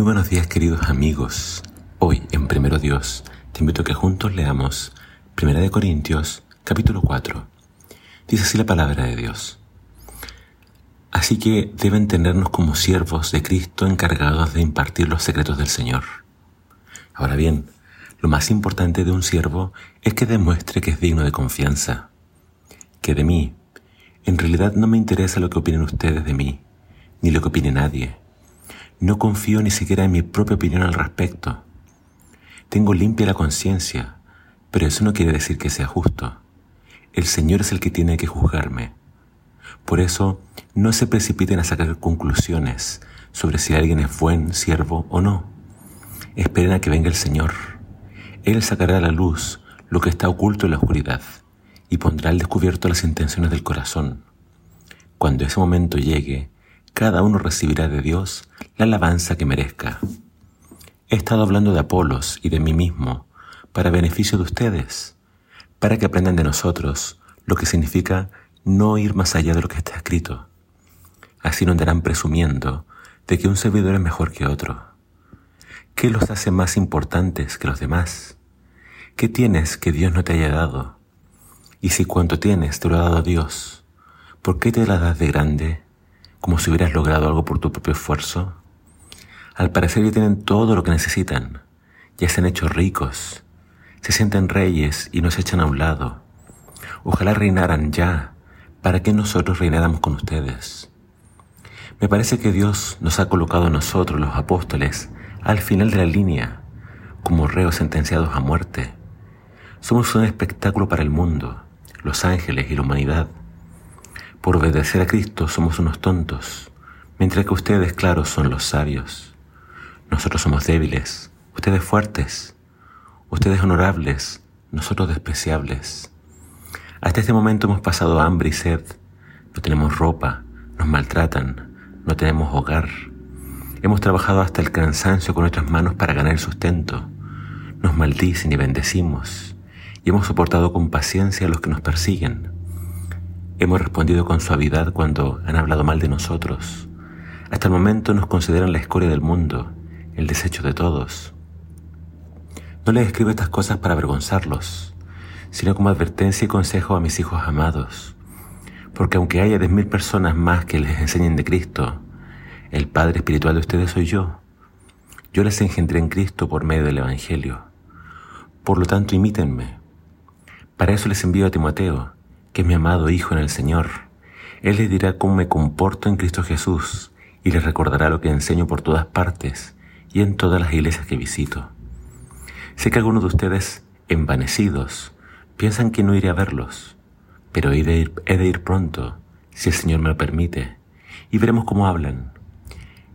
Muy buenos días queridos amigos. Hoy en Primero Dios te invito a que juntos leamos Primera de Corintios capítulo 4. Dice así la palabra de Dios. Así que deben tenernos como siervos de Cristo encargados de impartir los secretos del Señor. Ahora bien, lo más importante de un siervo es que demuestre que es digno de confianza, que de mí, en realidad no me interesa lo que opinen ustedes de mí, ni lo que opine nadie. No confío ni siquiera en mi propia opinión al respecto. Tengo limpia la conciencia, pero eso no quiere decir que sea justo. El Señor es el que tiene que juzgarme. Por eso, no se precipiten a sacar conclusiones sobre si alguien es buen siervo o no. Esperen a que venga el Señor. Él sacará a la luz lo que está oculto en la oscuridad y pondrá al descubierto las intenciones del corazón. Cuando ese momento llegue, cada uno recibirá de Dios la alabanza que merezca. He estado hablando de Apolos y de mí mismo para beneficio de ustedes, para que aprendan de nosotros lo que significa no ir más allá de lo que está escrito. Así no andarán presumiendo de que un servidor es mejor que otro. ¿Qué los hace más importantes que los demás? ¿Qué tienes que Dios no te haya dado? Y si cuanto tienes te lo ha dado Dios, ¿por qué te la das de grande, como si hubieras logrado algo por tu propio esfuerzo? Al parecer ya tienen todo lo que necesitan, ya se han hecho ricos, se sienten reyes y nos echan a un lado. Ojalá reinaran ya, para que nosotros reináramos con ustedes. Me parece que Dios nos ha colocado a nosotros, los apóstoles, al final de la línea, como reos sentenciados a muerte. Somos un espectáculo para el mundo los ángeles y la humanidad. Por obedecer a Cristo somos unos tontos, mientras que ustedes, claro, son los sabios. Nosotros somos débiles, ustedes fuertes, ustedes honorables, nosotros despreciables. Hasta este momento hemos pasado hambre y sed, no tenemos ropa, nos maltratan, no tenemos hogar. Hemos trabajado hasta el cansancio con nuestras manos para ganar el sustento. Nos maldicen y bendecimos y hemos soportado con paciencia a los que nos persiguen. Hemos respondido con suavidad cuando han hablado mal de nosotros. Hasta el momento nos consideran la escoria del mundo, el desecho de todos. No les escribo estas cosas para avergonzarlos, sino como advertencia y consejo a mis hijos amados. Porque aunque haya diez mil personas más que les enseñen de Cristo, el Padre espiritual de ustedes soy yo. Yo les engendré en Cristo por medio del Evangelio. Por lo tanto, imítenme para eso les envío a Timoteo, que mi amado Hijo en el Señor. Él les dirá cómo me comporto en Cristo Jesús y les recordará lo que enseño por todas partes y en todas las iglesias que visito. Sé que algunos de ustedes, envanecidos, piensan que no iré a verlos, pero he de ir pronto, si el Señor me lo permite, y veremos cómo hablan,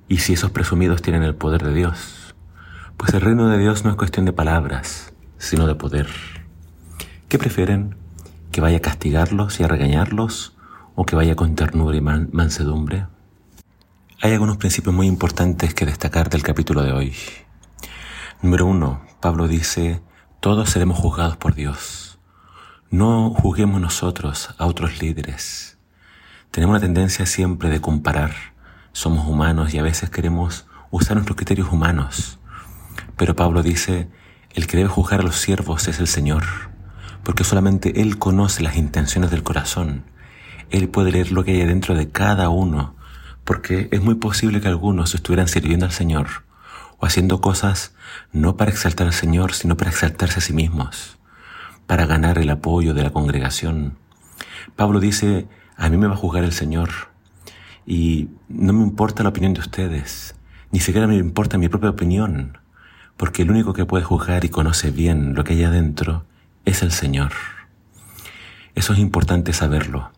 y si esos presumidos tienen el poder de Dios. Pues el reino de Dios no es cuestión de palabras, sino de poder. ¿Qué prefieren? ¿Que vaya a castigarlos y a regañarlos o que vaya con ternura y mansedumbre? Hay algunos principios muy importantes que destacar del capítulo de hoy. Número uno, Pablo dice, todos seremos juzgados por Dios. No juzguemos nosotros a otros líderes. Tenemos la tendencia siempre de comparar. Somos humanos y a veces queremos usar nuestros criterios humanos. Pero Pablo dice, el que debe juzgar a los siervos es el Señor porque solamente Él conoce las intenciones del corazón. Él puede leer lo que hay dentro de cada uno, porque es muy posible que algunos estuvieran sirviendo al Señor o haciendo cosas no para exaltar al Señor, sino para exaltarse a sí mismos, para ganar el apoyo de la congregación. Pablo dice, a mí me va a juzgar el Señor y no me importa la opinión de ustedes, ni siquiera me importa mi propia opinión, porque el único que puede juzgar y conoce bien lo que hay adentro es el Señor. Eso es importante saberlo.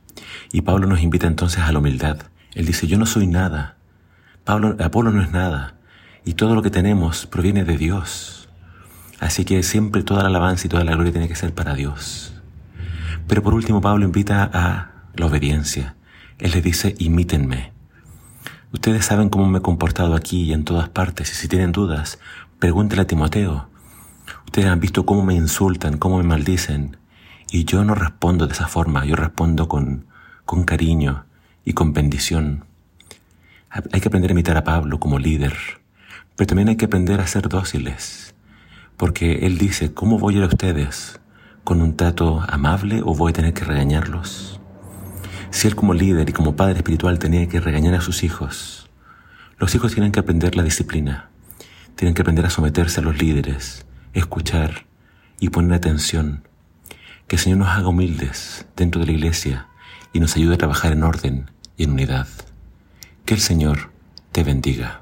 Y Pablo nos invita entonces a la humildad. Él dice, yo no soy nada. Pablo, Apolo no es nada. Y todo lo que tenemos proviene de Dios. Así que siempre toda la alabanza y toda la gloria tiene que ser para Dios. Pero por último, Pablo invita a la obediencia. Él le dice, imítenme. Ustedes saben cómo me he comportado aquí y en todas partes, y si tienen dudas, pregúntele a Timoteo. Ustedes han visto cómo me insultan, cómo me maldicen. Y yo no respondo de esa forma, yo respondo con, con cariño y con bendición. Hay que aprender a imitar a Pablo como líder. pero también hay que aprender a ser dóciles, porque Él dice, ¿cómo voy a ir a ustedes? ¿Con un trato amable o voy a tener que regañarlos? Si Él como líder y como padre espiritual tenía que regañar a sus hijos, los hijos tienen que aprender la disciplina, tienen que aprender a someterse a los líderes, escuchar y poner atención. Que el Señor nos haga humildes dentro de la iglesia y nos ayude a trabajar en orden y en unidad. Que el Señor te bendiga.